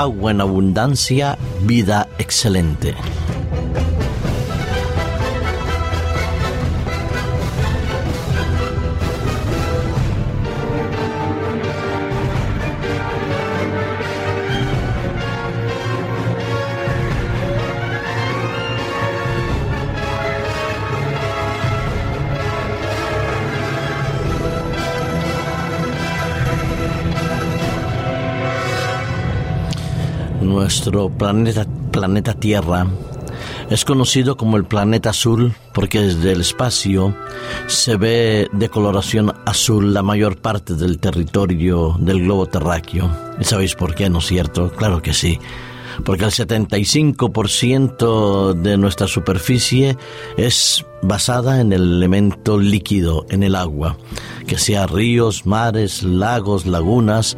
agua en abundancia, vida excelente. Nuestro planeta, planeta Tierra es conocido como el planeta azul porque desde el espacio se ve de coloración azul la mayor parte del territorio del globo terráqueo. ¿Y sabéis por qué, no es cierto? Claro que sí porque el 75% de nuestra superficie es basada en el elemento líquido, en el agua, que sea ríos, mares, lagos, lagunas,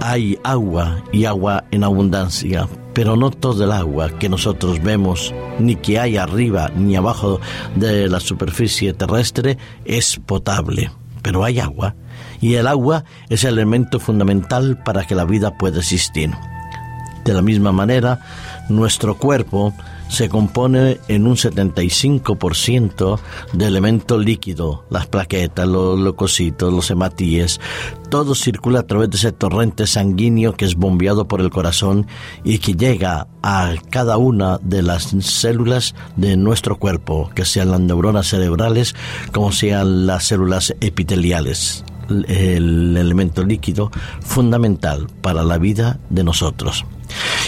hay agua y agua en abundancia, pero no todo el agua que nosotros vemos, ni que hay arriba ni abajo de la superficie terrestre, es potable, pero hay agua, y el agua es el elemento fundamental para que la vida pueda existir. De la misma manera, nuestro cuerpo se compone en un 75% de elemento líquido, las plaquetas, los leucocitos, los hematíes, todo circula a través de ese torrente sanguíneo que es bombeado por el corazón y que llega a cada una de las células de nuestro cuerpo, que sean las neuronas cerebrales como sean las células epiteliales el elemento líquido fundamental para la vida de nosotros.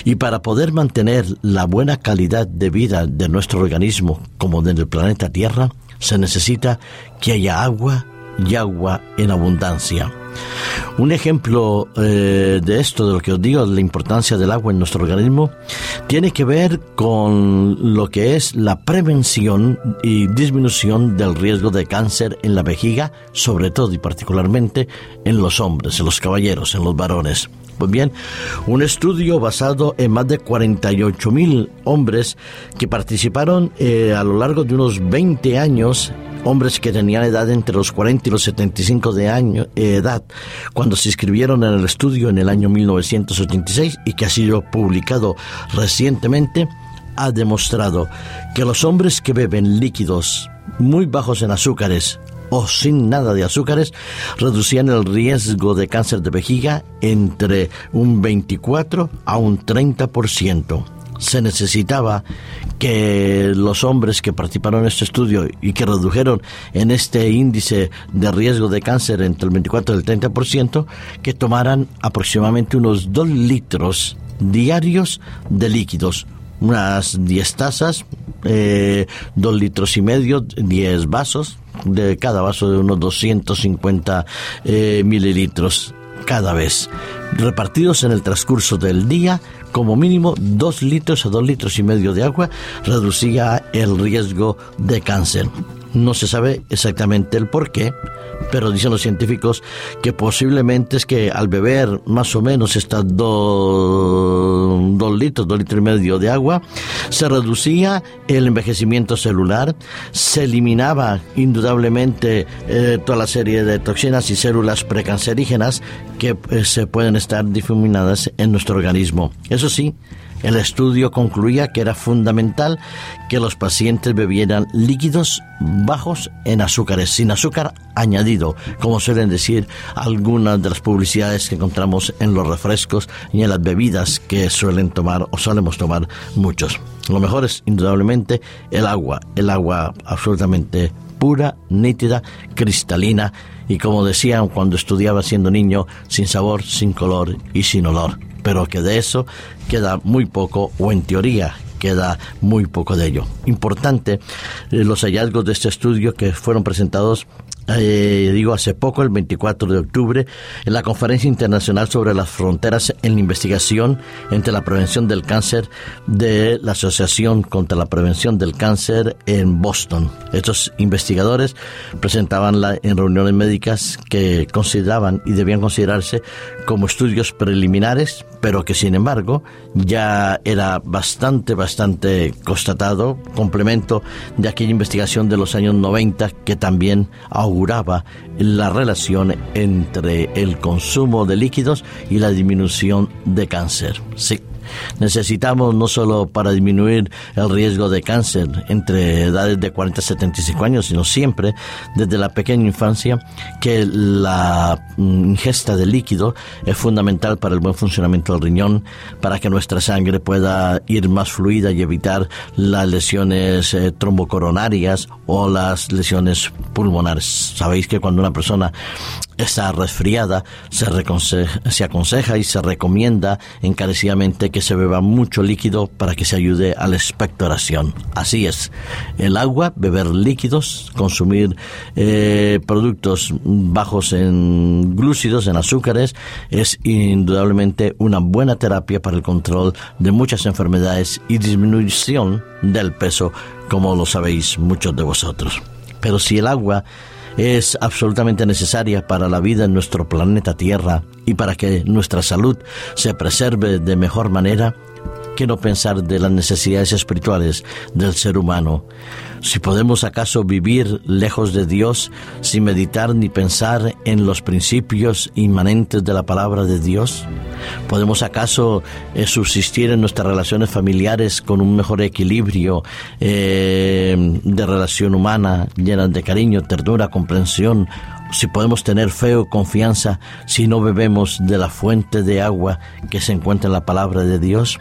Y para poder mantener la buena calidad de vida de nuestro organismo como del planeta Tierra, se necesita que haya agua y agua en abundancia. Un ejemplo eh, de esto, de lo que os digo, de la importancia del agua en nuestro organismo, tiene que ver con lo que es la prevención y disminución del riesgo de cáncer en la vejiga, sobre todo y particularmente en los hombres, en los caballeros, en los varones. Pues bien, un estudio basado en más de 48 mil hombres que participaron eh, a lo largo de unos 20 años hombres que tenían edad entre los 40 y los 75 de año, edad cuando se inscribieron en el estudio en el año 1986 y que ha sido publicado recientemente, ha demostrado que los hombres que beben líquidos muy bajos en azúcares o sin nada de azúcares reducían el riesgo de cáncer de vejiga entre un 24 a un 30% se necesitaba que los hombres que participaron en este estudio y que redujeron en este índice de riesgo de cáncer entre el 24 y el 30%, que tomaran aproximadamente unos 2 litros diarios de líquidos, unas 10 tazas, eh, 2 litros y medio, 10 vasos, de cada vaso de unos 250 eh, mililitros cada vez, repartidos en el transcurso del día como mínimo dos litros o dos litros y medio de agua reducía el riesgo de cáncer. No se sabe exactamente el por qué, pero dicen los científicos que posiblemente es que al beber más o menos estas dos, litros, dos litros y medio de agua, se reducía el envejecimiento celular, se eliminaba indudablemente eh, toda la serie de toxinas y células precancerígenas que eh, se pueden estar difuminadas en nuestro organismo. Eso sí, el estudio concluía que era fundamental que los pacientes bebieran líquidos bajos en azúcares, sin azúcar añadido, como suelen decir algunas de las publicidades que encontramos en los refrescos y en las bebidas que suelen tomar o solemos tomar muchos. Lo mejor es indudablemente el agua, el agua absolutamente pura, nítida, cristalina y como decían cuando estudiaba siendo niño, sin sabor, sin color y sin olor pero que de eso queda muy poco o en teoría queda muy poco de ello. Importante eh, los hallazgos de este estudio que fueron presentados eh, digo, hace poco, el 24 de octubre, en la Conferencia Internacional sobre las Fronteras en la Investigación entre la Prevención del Cáncer de la Asociación contra la Prevención del Cáncer en Boston. Estos investigadores presentaban la, en reuniones médicas que consideraban y debían considerarse como estudios preliminares, pero que sin embargo ya era bastante, bastante constatado, complemento de aquella investigación de los años 90 que también la relación entre el consumo de líquidos y la disminución de cáncer. Necesitamos no solo para disminuir el riesgo de cáncer entre edades de 40 a 75 años, sino siempre desde la pequeña infancia que la ingesta de líquido es fundamental para el buen funcionamiento del riñón, para que nuestra sangre pueda ir más fluida y evitar las lesiones eh, trombocoronarias o las lesiones pulmonares. Sabéis que cuando una persona está resfriada, se, se, aconseja y se recomienda encarecidamente que se beba mucho líquido para que se ayude a la expectoración. Así es, el agua, beber líquidos, consumir eh, productos bajos en glúcidos, en azúcares, es indudablemente una buena terapia para el control de muchas enfermedades y disminución del peso, como lo sabéis muchos de vosotros. Pero si el agua es absolutamente necesaria para la vida en nuestro planeta Tierra y para que nuestra salud se preserve de mejor manera, no pensar de las necesidades espirituales del ser humano. Si podemos acaso vivir lejos de Dios sin meditar ni pensar en los principios inmanentes de la palabra de Dios, ¿podemos acaso eh, subsistir en nuestras relaciones familiares con un mejor equilibrio eh, de relación humana llena de cariño, ternura, comprensión, si podemos tener fe o confianza si no bebemos de la fuente de agua que se encuentra en la palabra de Dios?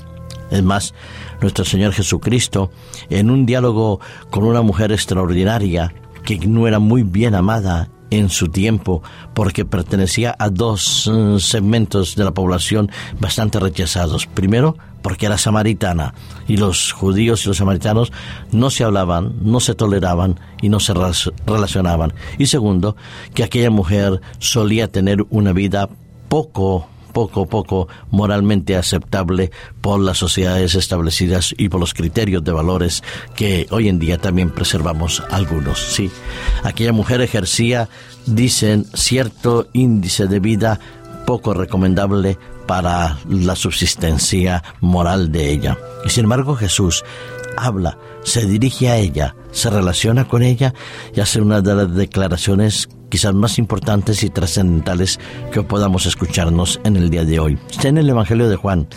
Es más, nuestro Señor Jesucristo, en un diálogo con una mujer extraordinaria que no era muy bien amada en su tiempo porque pertenecía a dos eh, segmentos de la población bastante rechazados. Primero, porque era samaritana y los judíos y los samaritanos no se hablaban, no se toleraban y no se relacionaban. Y segundo, que aquella mujer solía tener una vida poco poco poco moralmente aceptable por las sociedades establecidas y por los criterios de valores que hoy en día también preservamos algunos. Sí, aquella mujer ejercía, dicen, cierto índice de vida poco recomendable para la subsistencia moral de ella. Y sin embargo Jesús habla, se dirige a ella, se relaciona con ella y hace una de las declaraciones quizás más importantes y trascendentales que podamos escucharnos en el día de hoy. Está en el Evangelio de Juan.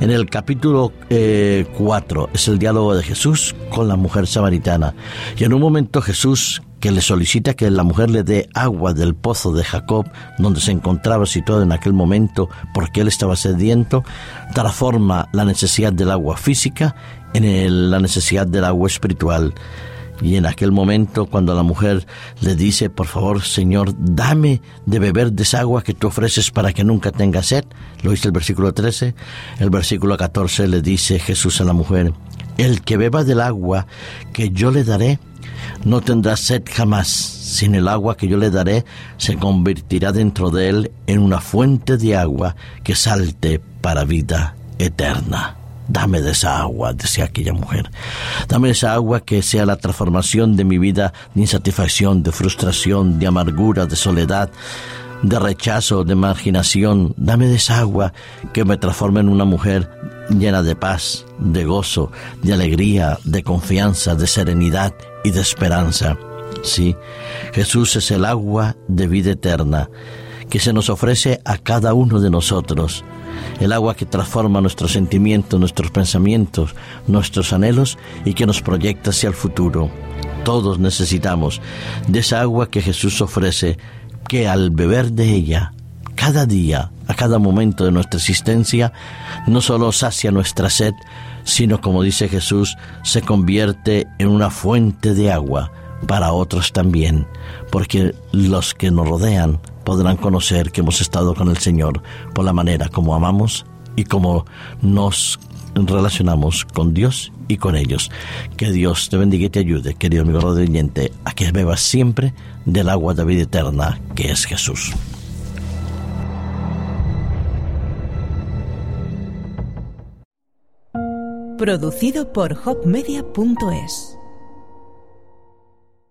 En el capítulo 4 eh, es el diálogo de Jesús con la mujer samaritana. Y en un momento Jesús que le solicita que la mujer le dé agua del pozo de Jacob, donde se encontraba situado en aquel momento porque él estaba sediento, transforma la necesidad del agua física en la necesidad del agua espiritual. Y en aquel momento, cuando la mujer le dice, por favor, Señor, dame de beber de esa agua que tú ofreces para que nunca tenga sed, lo dice el versículo 13, el versículo 14 le dice Jesús a la mujer, el que beba del agua que yo le daré, no tendrá sed jamás, sin el agua que yo le daré se convertirá dentro de él en una fuente de agua que salte para vida eterna. Dame de esa agua, decía aquella mujer. Dame esa agua que sea la transformación de mi vida de insatisfacción, de frustración, de amargura, de soledad, de rechazo, de marginación. Dame de esa agua que me transforme en una mujer llena de paz, de gozo, de alegría, de confianza, de serenidad y de esperanza. Sí, Jesús es el agua de vida eterna que se nos ofrece a cada uno de nosotros el agua que transforma nuestros sentimientos, nuestros pensamientos, nuestros anhelos y que nos proyecta hacia el futuro. Todos necesitamos de esa agua que Jesús ofrece, que al beber de ella, cada día, a cada momento de nuestra existencia, no solo sacia nuestra sed, sino como dice Jesús, se convierte en una fuente de agua para otros también, porque los que nos rodean podrán conocer que hemos estado con el Señor por la manera como amamos y como nos relacionamos con Dios y con ellos. Que Dios te bendiga y te ayude, querido amigo rodillente, a que bebas siempre del agua de vida eterna que es Jesús. Producido por hopmedia.es